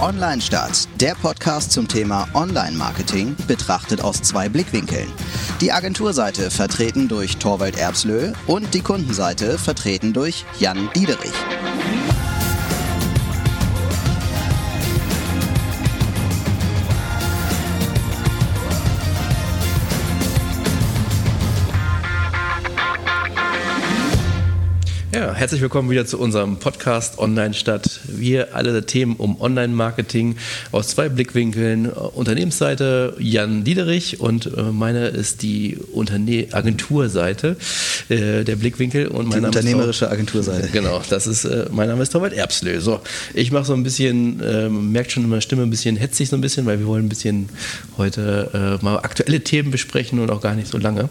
Online Start, der Podcast zum Thema Online-Marketing, betrachtet aus zwei Blickwinkeln. Die Agenturseite vertreten durch Torwald Erbslö und die Kundenseite vertreten durch Jan Diederich. Herzlich willkommen wieder zu unserem Podcast Online Stadt. Wir alle Themen um Online-Marketing aus zwei Blickwinkeln. Unternehmensseite Jan Diederich und äh, meine ist die Unterne Agenturseite, äh, der Blickwinkel. Und mein die unternehmerische ist Agenturseite. Genau, das ist, äh, mein Name ist Torwald Erbslö. So, ich mache so ein bisschen, äh, merkt schon in meiner Stimme ein bisschen hetzig so ein bisschen, weil wir wollen ein bisschen heute äh, mal aktuelle Themen besprechen und auch gar nicht so lange.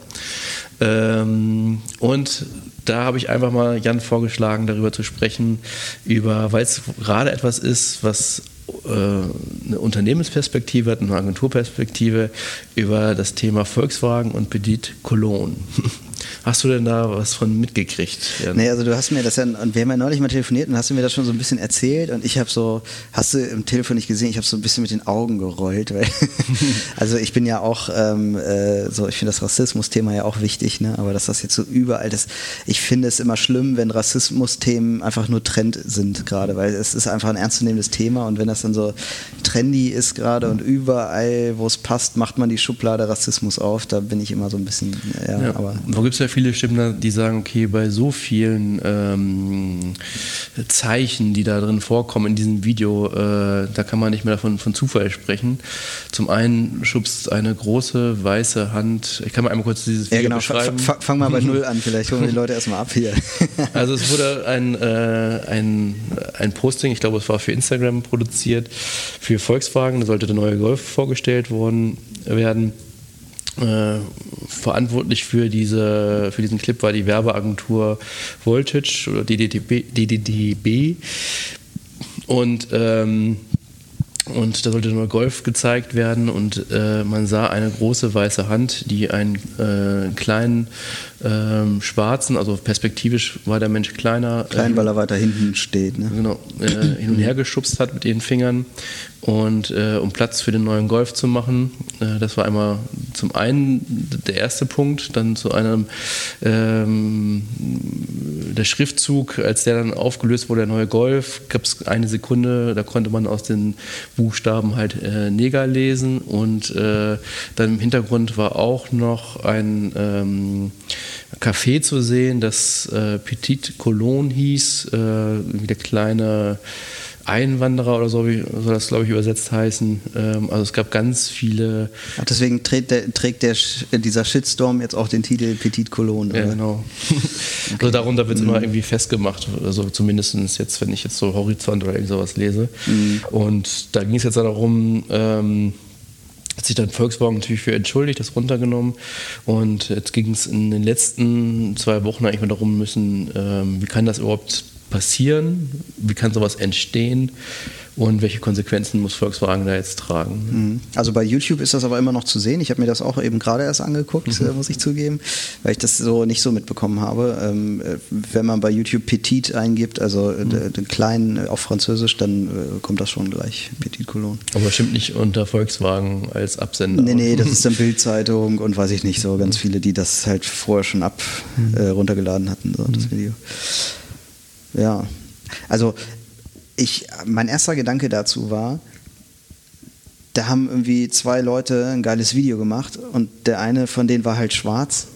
Ähm, und da habe ich einfach mal Jan vorgeschlagen, darüber zu sprechen, über, weil es gerade etwas ist, was äh, eine Unternehmensperspektive hat, eine Agenturperspektive über das Thema Volkswagen und Pedit Cologne. Hast du denn da was von mitgekriegt? Ja. Nee, also du hast mir das ja, und wir haben ja neulich mal telefoniert und hast du mir das schon so ein bisschen erzählt und ich habe so, hast du im Telefon nicht gesehen, ich habe so ein bisschen mit den Augen gerollt, weil, also ich bin ja auch ähm, äh, so, ich finde das Rassismus-Thema ja auch wichtig, ne? aber dass das jetzt so überall ist, ich finde es immer schlimm, wenn Rassismus-Themen einfach nur Trend sind gerade, weil es ist einfach ein ernstzunehmendes Thema und wenn das dann so trendy ist gerade und überall, wo es passt, macht man die Schublade Rassismus auf, da bin ich immer so ein bisschen, ja, ja. aber. Gibt es ja viele Stimmen, die sagen, okay, bei so vielen ähm, Zeichen, die da drin vorkommen in diesem Video, äh, da kann man nicht mehr davon von Zufall sprechen. Zum einen schubst eine große weiße Hand, ich kann mal einmal kurz dieses Video ja, genau. beschreiben. F fang mal bei Null an, vielleicht holen wir die Leute erstmal ab hier. also es wurde ein, äh, ein, ein Posting, ich glaube es war für Instagram produziert, für Volkswagen, da sollte der neue Golf vorgestellt worden werden. Äh, verantwortlich für, diese, für diesen Clip war die Werbeagentur Voltage oder DDDB. DDDB. Und ähm, und da sollte nur Golf gezeigt werden und äh, man sah eine große weiße Hand, die einen äh, kleinen äh, schwarzen, also perspektivisch war der Mensch kleiner. Klein, weil er weiter hinten steht. Ne? Genau, äh, hin und her geschubst hat mit den Fingern und äh, um Platz für den neuen Golf zu machen. Äh, das war einmal zum einen der erste Punkt, dann zu einem ähm, der Schriftzug, als der dann aufgelöst wurde, der neue Golf, gab es eine Sekunde, da konnte man aus den Buchstaben halt äh, Neger lesen und äh, dann im Hintergrund war auch noch ein ähm, Café zu sehen, das äh, Petit Cologne hieß, äh, der kleine Einwanderer oder so soll das, glaube ich, übersetzt heißen. Ähm, also es gab ganz viele. Ach, deswegen trägt, der, trägt der, dieser Shitstorm jetzt auch den Titel Petit Cologne. Ja, genau. okay. Also darunter wird es mhm. immer irgendwie festgemacht. Also zumindest jetzt, wenn ich jetzt so Horizont oder irgend sowas lese. Mhm. Und da ging es jetzt darum, ähm, hat sich dann Volkswagen natürlich für entschuldigt, das runtergenommen. Und jetzt ging es in den letzten zwei Wochen eigentlich mal darum müssen, ähm, wie kann das überhaupt passieren? Wie kann sowas entstehen? Und welche Konsequenzen muss Volkswagen da jetzt tragen? Mhm. Also bei YouTube ist das aber immer noch zu sehen. Ich habe mir das auch eben gerade erst angeguckt, mhm. Äh, muss ich zugeben, weil ich das so nicht so mitbekommen habe. Ähm, äh, wenn man bei YouTube Petit eingibt, also äh, mhm. den kleinen auf Französisch, dann kommt das schon gleich, Petit Cologne. Aber bestimmt nicht unter Volkswagen als Absender. Nee, nee, das ist dann Bildzeitung und weiß ich nicht, so ganz viele, die das halt vorher schon ab äh, runtergeladen hatten, so, das Video. Ja, also ich, mein erster Gedanke dazu war, da haben irgendwie zwei Leute ein geiles Video gemacht und der eine von denen war halt schwarz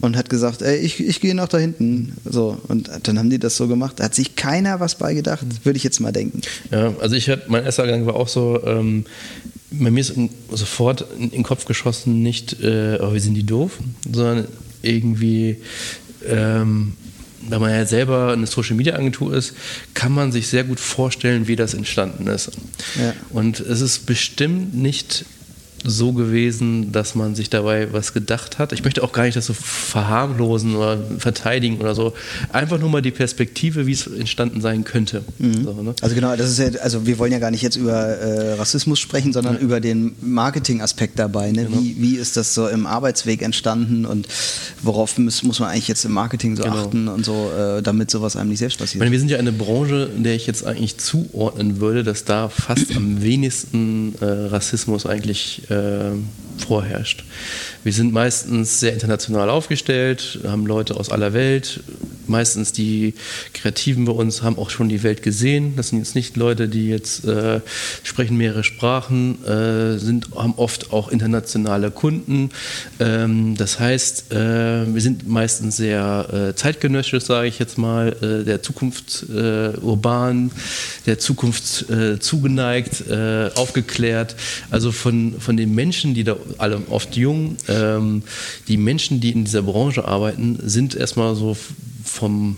und hat gesagt, ey, ich, ich gehe nach da hinten. So, und dann haben die das so gemacht. Da hat sich keiner was bei gedacht, würde ich jetzt mal denken. Ja, also ich hatte, mein erster Gedanke war auch so, ähm, bei mir ist sofort in den Kopf geschossen, nicht, äh, oh, wir sind die doof, sondern irgendwie, ähm, wenn man ja selber eine Social Media Agentur ist, kann man sich sehr gut vorstellen, wie das entstanden ist. Ja. Und es ist bestimmt nicht so gewesen, dass man sich dabei was gedacht hat. Ich möchte auch gar nicht das so verharmlosen oder verteidigen oder so. Einfach nur mal die Perspektive, wie es entstanden sein könnte. Mhm. So, ne? Also genau, das ist ja, also wir wollen ja gar nicht jetzt über äh, Rassismus sprechen, sondern ja. über den Marketing-Aspekt dabei. Ne? Genau. Wie, wie ist das so im Arbeitsweg entstanden und worauf muss, muss man eigentlich jetzt im Marketing so genau. achten und so, äh, damit sowas einem nicht selbst passiert? Ich meine, wir sind ja eine Branche, in der ich jetzt eigentlich zuordnen würde, dass da fast am wenigsten äh, Rassismus eigentlich äh, vorherrscht. Wir sind meistens sehr international aufgestellt, haben Leute aus aller Welt. Meistens die Kreativen bei uns haben auch schon die Welt gesehen. Das sind jetzt nicht Leute, die jetzt äh, sprechen mehrere Sprachen, äh, sind, haben oft auch internationale Kunden. Ähm, das heißt, äh, wir sind meistens sehr äh, zeitgenössisch, sage ich jetzt mal, äh, der Zukunft äh, urban, der Zukunft zugeneigt, aufgeklärt. Also von, von den Menschen, die da alle oft jung, ähm, die Menschen, die in dieser Branche arbeiten, sind erstmal so vom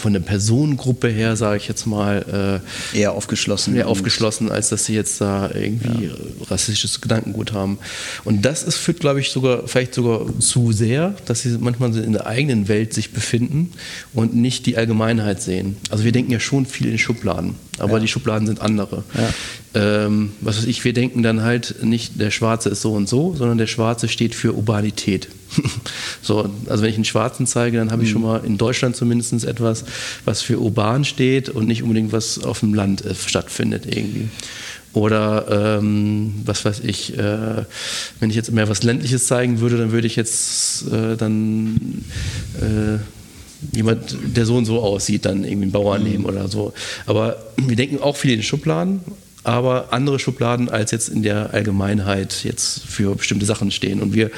von der Personengruppe her, sage ich jetzt mal, äh, eher aufgeschlossen. Eher aufgeschlossen, als dass sie jetzt da irgendwie ja. rassistisches Gedankengut haben. Und das ist, führt, glaube ich, sogar, vielleicht sogar zu sehr, dass sie manchmal in der eigenen Welt sich befinden und nicht die Allgemeinheit sehen. Also wir denken ja schon viel in Schubladen, aber ja. die Schubladen sind andere. Ja ähm, was weiß ich, wir denken dann halt nicht, der Schwarze ist so und so, sondern der Schwarze steht für Urbanität. so, also wenn ich einen Schwarzen zeige, dann habe ich mhm. schon mal in Deutschland zumindest etwas, was für urban steht und nicht unbedingt was auf dem Land äh, stattfindet irgendwie. Oder ähm, was weiß ich, äh, wenn ich jetzt mehr was Ländliches zeigen würde, dann würde ich jetzt äh, dann äh, jemand, der so und so aussieht, dann irgendwie einen Bauer mhm. nehmen oder so. Aber wir denken auch viel in Schubladen aber andere Schubladen als jetzt in der Allgemeinheit jetzt für bestimmte Sachen stehen. Und wir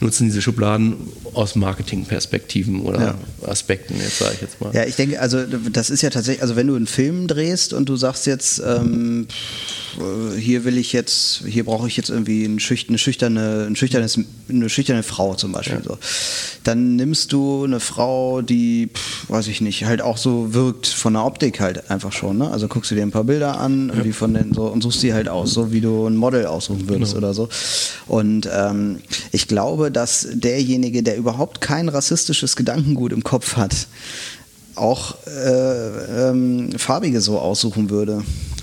nutzen diese Schubladen aus Marketingperspektiven oder ja. Aspekten, jetzt sage ich jetzt mal. Ja, ich denke, also das ist ja tatsächlich, also wenn du einen Film drehst und du sagst jetzt, ähm, hier will ich jetzt, hier brauche ich jetzt irgendwie eine schüchterne, ein schüchternes, eine schüchterne Frau zum Beispiel. Ja. So. Dann nimmst du eine Frau, die, pff, weiß ich nicht, halt auch so wirkt von der Optik halt einfach schon. Ne? Also guckst du dir ein paar Bilder an, ja. irgendwie von den so und suchst sie halt aus, so wie du ein Model aussuchen würdest genau. oder so. Und ähm, ich glaube, dass derjenige, der überhaupt kein rassistisches Gedankengut im Kopf hat, auch äh, ähm, farbige so aussuchen würde.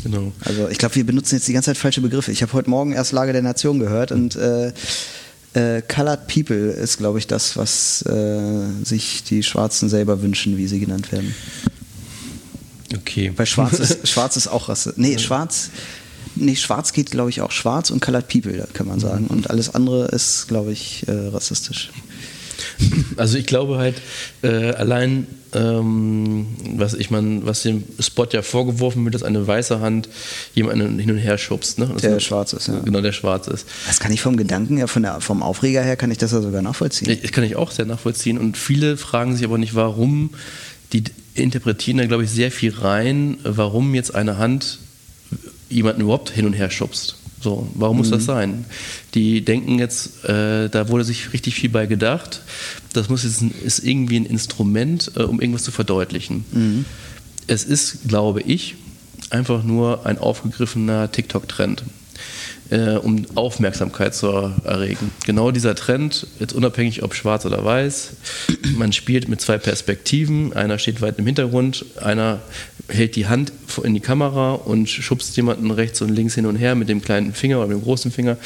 Genau. Also ich glaube, wir benutzen jetzt die ganze Zeit falsche Begriffe. Ich habe heute Morgen erst Lage der Nation gehört und äh, äh, Colored People ist, glaube ich, das, was äh, sich die Schwarzen selber wünschen, wie sie genannt werden. Okay. Weil Schwarz ist, Schwarz ist auch Rasse. Nee, Schwarz. Nee, Schwarz geht, glaube ich, auch Schwarz und Colored People, kann man sagen. Und alles andere ist, glaube ich, äh, rassistisch. Also ich glaube halt, äh, allein, ähm, was ich meine, was dem Spot ja vorgeworfen wird, dass eine weiße Hand jemanden hin und her schubst. Ne? Der schwarz ist, ja. Genau, der schwarz ist. Das kann ich vom Gedanken her, von der, vom Aufreger her, kann ich das ja sogar nachvollziehen. Das kann ich auch sehr nachvollziehen. Und viele fragen sich aber nicht, warum die interpretieren da, glaube ich, sehr viel rein, warum jetzt eine Hand jemanden überhaupt hin und her schubst. So, warum mhm. muss das mhm. sein? Die denken jetzt, äh, da wurde sich richtig viel bei gedacht. Das muss jetzt, ist irgendwie ein Instrument, äh, um irgendwas zu verdeutlichen. Mhm. Es ist, glaube ich, einfach nur ein aufgegriffener TikTok-Trend äh, um Aufmerksamkeit zu erregen. Genau dieser Trend, jetzt unabhängig ob schwarz oder weiß, man spielt mit zwei Perspektiven, einer steht weit im Hintergrund, einer hält die Hand in die Kamera und schubst jemanden rechts und links hin und her mit dem kleinen Finger oder mit dem großen Finger,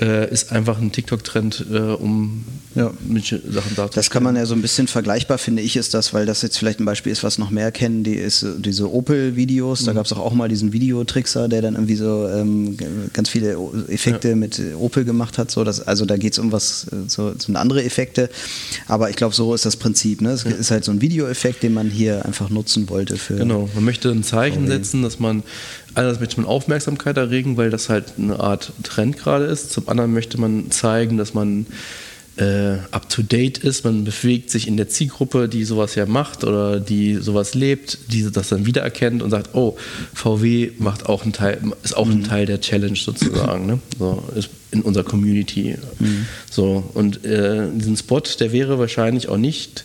äh, ist einfach ein TikTok-Trend, äh, um ja. Sachen darzustellen. Das kann man ja so ein bisschen vergleichbar, finde ich, ist das, weil das jetzt vielleicht ein Beispiel ist, was noch mehr kennen, die ist diese Opel-Videos, da mhm. gab es auch, auch mal diesen Videotrickser, der dann irgendwie so ähm, ganz viele Effekte ja. mit Opel gemacht hat. So, dass, also da geht es um was, so, so andere Effekte. Aber ich glaube, so ist das Prinzip. Ne? Es ja. ist halt so ein Videoeffekt, den man hier einfach nutzen wollte. Für genau, man möchte ein Zeichen VW. setzen, dass man einerseits möchte man Aufmerksamkeit erregen, weil das halt eine Art Trend gerade ist. Zum anderen möchte man zeigen, dass man äh, up to date ist. Man bewegt sich in der Zielgruppe, die sowas ja macht oder die sowas lebt, die das dann wiedererkennt und sagt, oh, VW macht auch einen Teil, ist auch mhm. ein Teil der Challenge sozusagen, ne? so, ist in unserer Community. Mhm. So, und äh, diesen Spot, der wäre wahrscheinlich auch nicht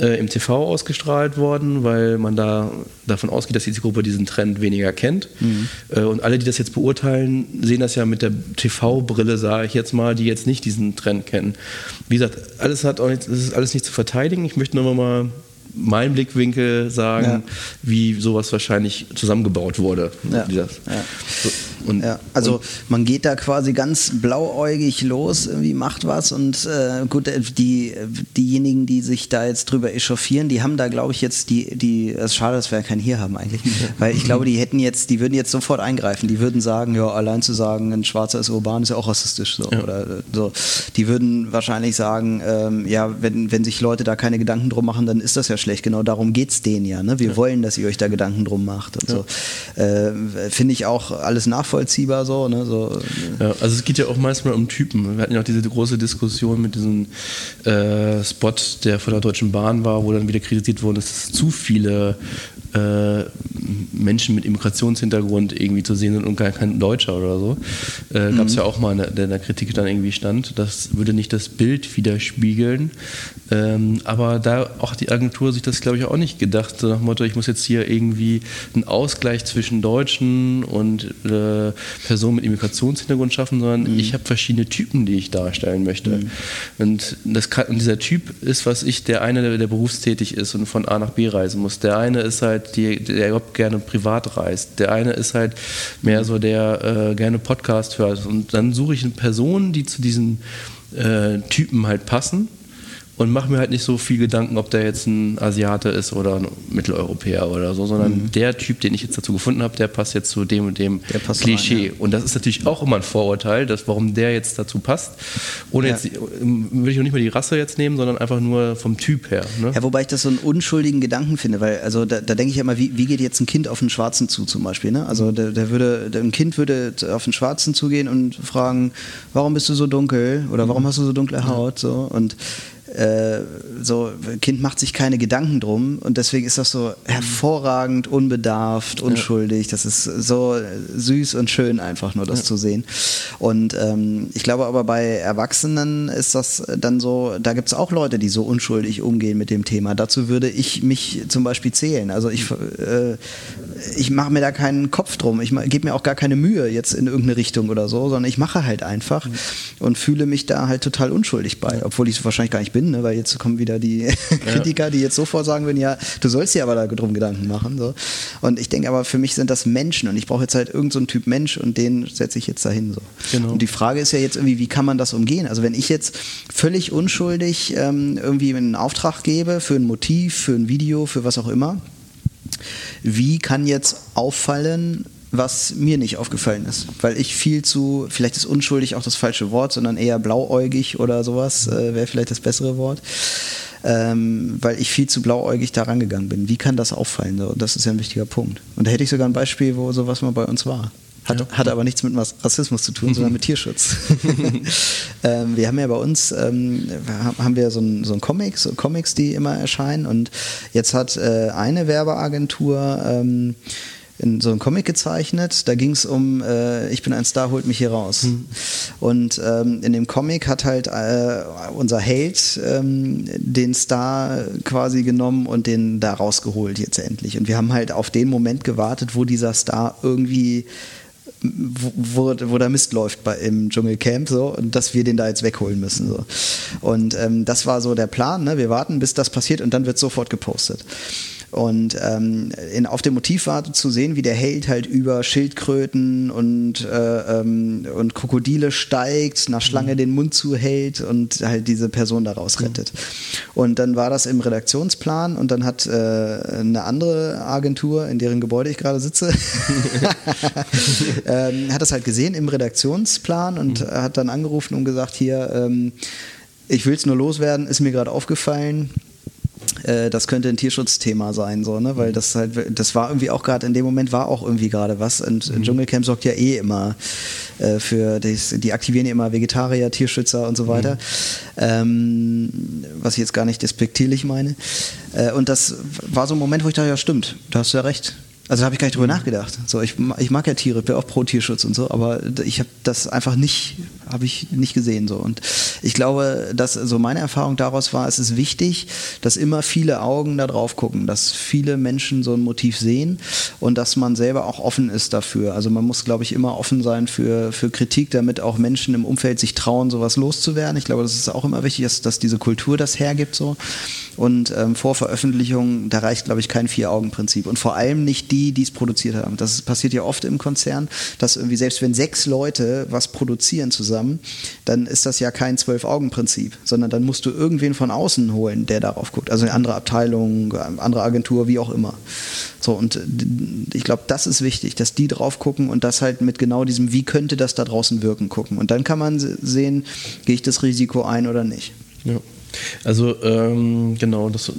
äh, im TV ausgestrahlt worden, weil man da davon ausgeht, dass die Zielgruppe diesen Trend weniger kennt. Mhm. Äh, und alle, die das jetzt beurteilen, sehen das ja mit der TV-Brille, sage ich jetzt mal, die jetzt nicht diesen Trend kennen. Wie gesagt, alles hat auch nicht, das ist alles nicht zu verteidigen. Ich möchte nur mal meinen Blickwinkel sagen, ja. wie sowas wahrscheinlich zusammengebaut wurde. Ja. ja. Und, ja. Also und man geht da quasi ganz blauäugig los, irgendwie macht was und äh, gut, äh, die, diejenigen, die sich da jetzt drüber echauffieren, die haben da glaube ich jetzt die, die, es ist schade, dass wir keinen hier haben eigentlich, weil ich glaube, die hätten jetzt, die würden jetzt sofort eingreifen, die würden sagen, ja, allein zu sagen, ein Schwarzer ist urban, ist ja auch rassistisch so, ja. oder äh, so. Die würden wahrscheinlich sagen, ähm, ja, wenn, wenn sich Leute da keine Gedanken drum machen, dann ist das ja schlecht, genau darum geht es denen ja, ne? wir ja. wollen, dass ihr euch da Gedanken drum macht und so. Äh, Finde ich auch alles nachvollziehbar nachvollziehbar so, ne? so. Ja, also es geht ja auch manchmal um Typen. Wir hatten ja auch diese große Diskussion mit diesem äh, Spot, der von der Deutschen Bahn war, wo dann wieder kritisiert wurde, dass es zu viele äh, Menschen mit Immigrationshintergrund irgendwie zu sehen sind und gar kein Deutscher oder so. Äh, Gab es mhm. ja auch mal, eine, der in der Kritik dann irgendwie stand, das würde nicht das Bild widerspiegeln. Ähm, aber da auch die Agentur sich das, glaube ich, auch nicht gedacht, so nach dem Motto, ich muss jetzt hier irgendwie einen Ausgleich zwischen Deutschen und äh, Personen mit Immigrationshintergrund schaffen, sondern mhm. ich habe verschiedene Typen, die ich darstellen möchte. Mhm. Und, das kann, und dieser Typ ist, was ich, der eine, der, der berufstätig ist und von A nach B reisen muss. Der eine ist halt, die, der überhaupt gerne privat reist. Der eine ist halt mehr so, der äh, gerne Podcast hört. Und dann suche ich eine Person, die zu diesen äh, Typen halt passen und mache mir halt nicht so viel Gedanken, ob der jetzt ein Asiate ist oder ein Mitteleuropäer oder so, sondern mhm. der Typ, den ich jetzt dazu gefunden habe, der passt jetzt zu dem und dem Klischee. Rein, ja. Und das ist natürlich auch immer ein Vorurteil, dass, warum der jetzt dazu passt. Ohne ja. jetzt, würde ich noch nicht mal die Rasse jetzt nehmen, sondern einfach nur vom Typ her. Ne? Ja, wobei ich das so einen unschuldigen Gedanken finde, weil also da, da denke ich ja immer, wie, wie, geht jetzt ein Kind auf einen Schwarzen zu zum Beispiel? Ne? Also der, der würde, ein Kind würde auf einen Schwarzen zugehen und fragen, warum bist du so dunkel oder warum mhm. hast du so dunkle Haut? So und äh, so, Kind macht sich keine Gedanken drum und deswegen ist das so hervorragend, unbedarft, unschuldig. Das ist so süß und schön einfach nur das ja. zu sehen. Und ähm, ich glaube aber bei Erwachsenen ist das dann so, da gibt es auch Leute, die so unschuldig umgehen mit dem Thema. Dazu würde ich mich zum Beispiel zählen. Also ich, äh, ich mache mir da keinen Kopf drum. Ich gebe mir auch gar keine Mühe jetzt in irgendeine Richtung oder so, sondern ich mache halt einfach mhm. und fühle mich da halt total unschuldig bei, obwohl ich es wahrscheinlich gar nicht bin ne? weil jetzt kommen wieder die Kritiker, die jetzt sofort sagen würden, ja, du sollst dir aber da drum Gedanken machen. So. Und ich denke aber, für mich sind das Menschen und ich brauche jetzt halt irgendeinen so Typ Mensch und den setze ich jetzt dahin. So. Genau. Und die Frage ist ja jetzt irgendwie, wie kann man das umgehen? Also wenn ich jetzt völlig unschuldig ähm, irgendwie einen Auftrag gebe für ein Motiv, für ein Video, für was auch immer, wie kann jetzt auffallen, was mir nicht aufgefallen ist, weil ich viel zu, vielleicht ist unschuldig auch das falsche Wort, sondern eher blauäugig oder sowas äh, wäre vielleicht das bessere Wort, ähm, weil ich viel zu blauäugig da rangegangen bin. Wie kann das auffallen? So? Das ist ja ein wichtiger Punkt. Und da hätte ich sogar ein Beispiel, wo sowas mal bei uns war. Hat, ja. hat aber nichts mit Rassismus zu tun, sondern mit Tierschutz. ähm, wir haben ja bei uns, ähm, haben wir so ein, so ein Comic, so Comics, die immer erscheinen und jetzt hat äh, eine Werbeagentur ähm, in so einem Comic gezeichnet. Da ging es um, äh, ich bin ein Star, holt mich hier raus. Mhm. Und ähm, in dem Comic hat halt äh, unser Held ähm, den Star quasi genommen und den da rausgeholt jetzt endlich. Und wir haben halt auf den Moment gewartet, wo dieser Star irgendwie wo, wo, der Mist läuft bei, im Dschungelcamp so und dass wir den da jetzt wegholen müssen so und ähm, das war so der Plan ne? wir warten bis das passiert und dann wird sofort gepostet und ähm, in, auf dem Motivwarte zu sehen, wie der Held halt über Schildkröten und, äh, ähm, und Krokodile steigt, einer Schlange mhm. den Mund zuhält und halt diese Person daraus rettet. Mhm. Und dann war das im Redaktionsplan und dann hat äh, eine andere Agentur, in deren Gebäude ich gerade sitze, ähm, hat das halt gesehen im Redaktionsplan und mhm. hat dann angerufen und gesagt, hier, ähm, ich will es nur loswerden, ist mir gerade aufgefallen äh, das könnte ein Tierschutzthema sein, so, ne? weil das halt, das war irgendwie auch gerade in dem Moment war auch irgendwie gerade was und mhm. Dschungelcamp sorgt ja eh immer äh, für, das, die aktivieren ja immer Vegetarier, Tierschützer und so weiter, mhm. ähm, was ich jetzt gar nicht despektierlich meine. Äh, und das war so ein Moment, wo ich dachte, ja stimmt, da hast du ja recht. Also da habe ich gar nicht drüber nachgedacht. So, ich, ich mag ja Tiere, bin auch pro Tierschutz und so, aber ich habe das einfach nicht, habe ich nicht gesehen so. Und ich glaube, dass so meine Erfahrung daraus war, es ist wichtig, dass immer viele Augen da drauf gucken, dass viele Menschen so ein Motiv sehen und dass man selber auch offen ist dafür. Also man muss, glaube ich, immer offen sein für, für Kritik, damit auch Menschen im Umfeld sich trauen, sowas loszuwerden. Ich glaube, das ist auch immer wichtig, dass, dass diese Kultur das hergibt so. Und ähm, vor Veröffentlichung, da reicht, glaube ich, kein Vier-Augen-Prinzip. Und vor allem nicht die, die es produziert haben. Das passiert ja oft im Konzern, dass irgendwie, selbst wenn sechs Leute was produzieren zusammen, dann ist das ja kein Zwölf-Augen-Prinzip, sondern dann musst du irgendwen von außen holen, der darauf guckt. Also eine andere Abteilung, andere Agentur, wie auch immer. So, und äh, ich glaube, das ist wichtig, dass die drauf gucken und das halt mit genau diesem, wie könnte das da draußen wirken, gucken. Und dann kann man sehen, gehe ich das Risiko ein oder nicht. Ja. Also ähm, genau, das,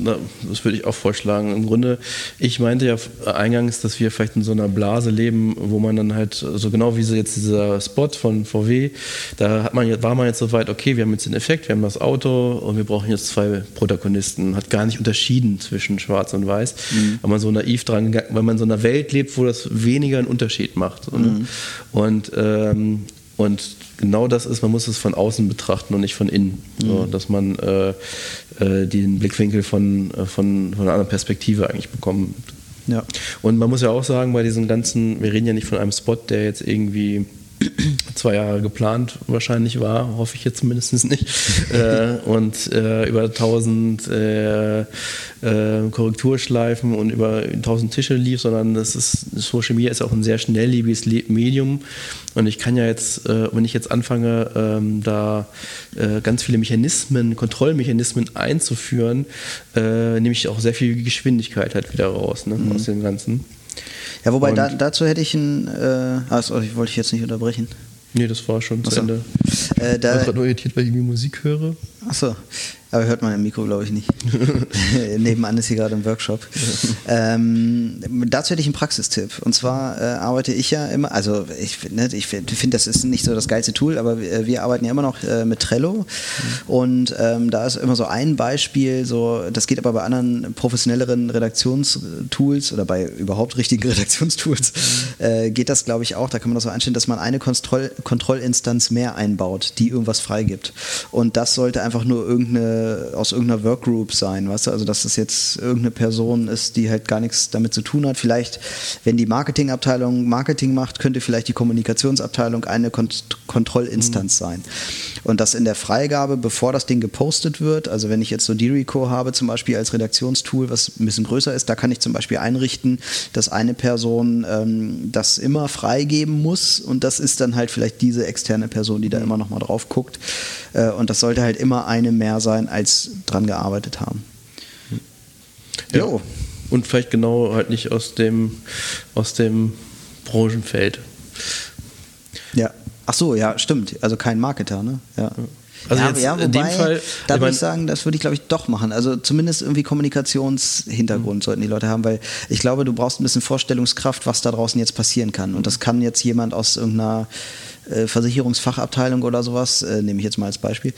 das würde ich auch vorschlagen. Im Grunde, ich meinte ja eingangs, dass wir vielleicht in so einer Blase leben, wo man dann halt, so also genau wie so jetzt dieser Spot von VW, da hat man, war man jetzt so weit, okay, wir haben jetzt den Effekt, wir haben das Auto und wir brauchen jetzt zwei Protagonisten. Hat gar nicht unterschieden zwischen Schwarz und Weiß, mhm. weil man so naiv dran, weil man in so einer Welt lebt, wo das weniger einen Unterschied macht. Mhm. Und, ähm, und genau das ist, man muss es von außen betrachten und nicht von innen. Mhm. So, dass man äh, äh, den Blickwinkel von, äh, von, von einer anderen Perspektive eigentlich bekommt. Ja. Und man muss ja auch sagen, bei diesen ganzen, wir reden ja nicht von einem Spot, der jetzt irgendwie zwei Jahre geplant wahrscheinlich war, hoffe ich jetzt zumindest nicht. äh, und äh, über 1000 äh, äh, Korrekturschleifen und über 1000 Tische lief, sondern das ist, Social Media ist auch ein sehr schnelllebiges Medium. Und ich kann ja jetzt, äh, wenn ich jetzt anfange, ähm, da äh, ganz viele Mechanismen, Kontrollmechanismen einzuführen, nehme ich auch sehr viel Geschwindigkeit halt wieder raus ne, mhm. aus dem Ganzen. Ja, wobei da, dazu hätte ich ein. Äh, also, ich wollte ich jetzt nicht unterbrechen. Nee, das war schon zu Ende. Äh, da, ich war gerade nur irritiert, weil ich irgendwie Musik höre. Achso. Aber hört man im Mikro, glaube ich, nicht. Nebenan ist hier gerade ein Workshop. ähm, dazu hätte ich einen Praxistipp. Und zwar äh, arbeite ich ja immer, also ich, ne, ich finde, das ist nicht so das geilste Tool, aber wir, wir arbeiten ja immer noch äh, mit Trello. Mhm. Und ähm, da ist immer so ein Beispiel, so, das geht aber bei anderen professionelleren Redaktionstools oder bei überhaupt richtigen Redaktionstools, mhm. äh, geht das, glaube ich, auch. Da kann man das so einstellen, dass man eine Kontroll Kontrollinstanz mehr einbaut, die irgendwas freigibt. Und das sollte einfach nur irgendeine aus irgendeiner Workgroup sein, weißt du? Also, dass das jetzt irgendeine Person ist, die halt gar nichts damit zu tun hat. Vielleicht, wenn die Marketingabteilung Marketing macht, könnte vielleicht die Kommunikationsabteilung eine Kont Kontrollinstanz mhm. sein. Und das in der Freigabe, bevor das Ding gepostet wird, also wenn ich jetzt so Dirico habe, zum Beispiel als Redaktionstool, was ein bisschen größer ist, da kann ich zum Beispiel einrichten, dass eine Person ähm, das immer freigeben muss und das ist dann halt vielleicht diese externe Person, die da mhm. immer noch mal drauf guckt. Äh, und das sollte halt immer eine mehr sein, als dran gearbeitet haben. Ja. Jo. Und vielleicht genau halt nicht aus dem, aus dem Branchenfeld. Ja. Ach so, ja, stimmt. Also kein Marketer, ne? Ja. Also ja, jetzt ja, wobei, in dem Fall, da würde ich sagen, das würde ich glaube ich doch machen. Also zumindest irgendwie Kommunikationshintergrund mhm. sollten die Leute haben, weil ich glaube, du brauchst ein bisschen Vorstellungskraft, was da draußen jetzt passieren kann. Und das kann jetzt jemand aus irgendeiner äh, Versicherungsfachabteilung oder sowas, äh, nehme ich jetzt mal als Beispiel,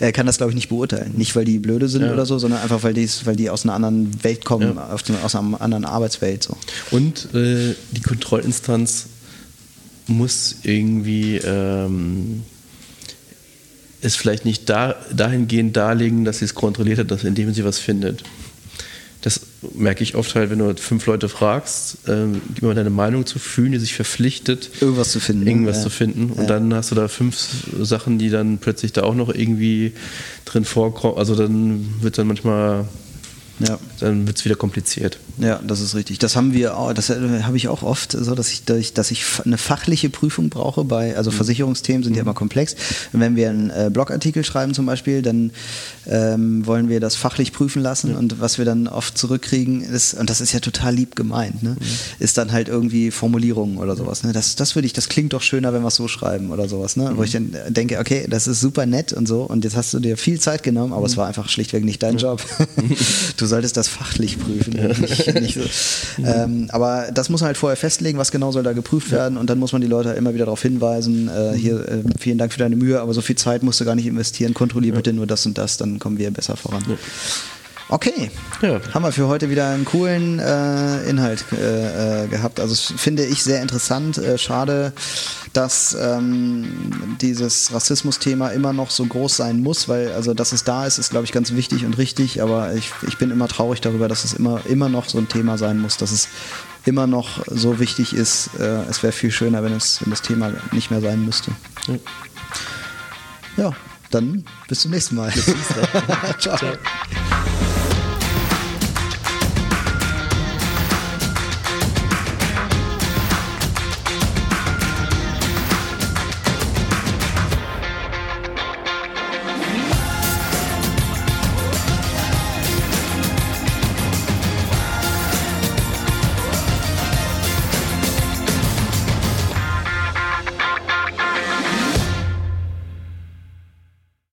er kann das glaube ich nicht beurteilen. Nicht, weil die blöde sind ja. oder so, sondern einfach, weil, weil die aus einer anderen Welt kommen, ja. aus einer anderen Arbeitswelt. So. Und äh, die Kontrollinstanz muss irgendwie ähm, es vielleicht nicht da, dahingehend darlegen, dass sie es kontrolliert hat, dass, indem sie was findet. Das merke ich oft halt, wenn du fünf Leute fragst, ähm, gib mir deine Meinung zu fühlen, die sich verpflichtet, irgendwas zu finden. Irgendwas ja. zu finden. Und ja. dann hast du da fünf Sachen, die dann plötzlich da auch noch irgendwie drin vorkommen. Also dann wird dann manchmal ja. Dann wird es wieder kompliziert. Ja, das ist richtig. Das haben wir auch, das äh, habe ich auch oft, so dass ich, dass ich eine fachliche Prüfung brauche bei, also mhm. Versicherungsthemen sind ja immer komplex. Und wenn wir einen äh, Blogartikel schreiben zum Beispiel, dann ähm, wollen wir das fachlich prüfen lassen ja. und was wir dann oft zurückkriegen ist, und das ist ja total lieb gemeint, ne? Mhm. ist dann halt irgendwie Formulierungen oder sowas. Ne? Das, das würde ich, das klingt doch schöner, wenn wir es so schreiben oder sowas, ne? Mhm. Wo ich dann denke, okay, das ist super nett und so, und jetzt hast du dir viel Zeit genommen, aber mhm. es war einfach schlichtweg nicht dein Job. du solltest das fachlich prüfen. nicht, nicht so. ähm, aber das muss man halt vorher festlegen, was genau soll da geprüft werden und dann muss man die Leute immer wieder darauf hinweisen, äh, hier, äh, vielen Dank für deine Mühe, aber so viel Zeit musst du gar nicht investieren, kontrollier bitte nur das und das, dann kommen wir besser voran. Okay, ja. haben wir für heute wieder einen coolen äh, Inhalt äh, äh gehabt. Also finde ich sehr interessant. Äh, schade, dass ähm, dieses Rassismus-Thema immer noch so groß sein muss, weil also dass es da ist, ist glaube ich ganz wichtig und richtig. Aber ich, ich bin immer traurig darüber, dass es immer immer noch so ein Thema sein muss, dass es immer noch so wichtig ist. Äh, es wäre viel schöner, wenn es wenn das Thema nicht mehr sein müsste. ja, ja dann bis zum nächsten Mal. Ciao. Ciao.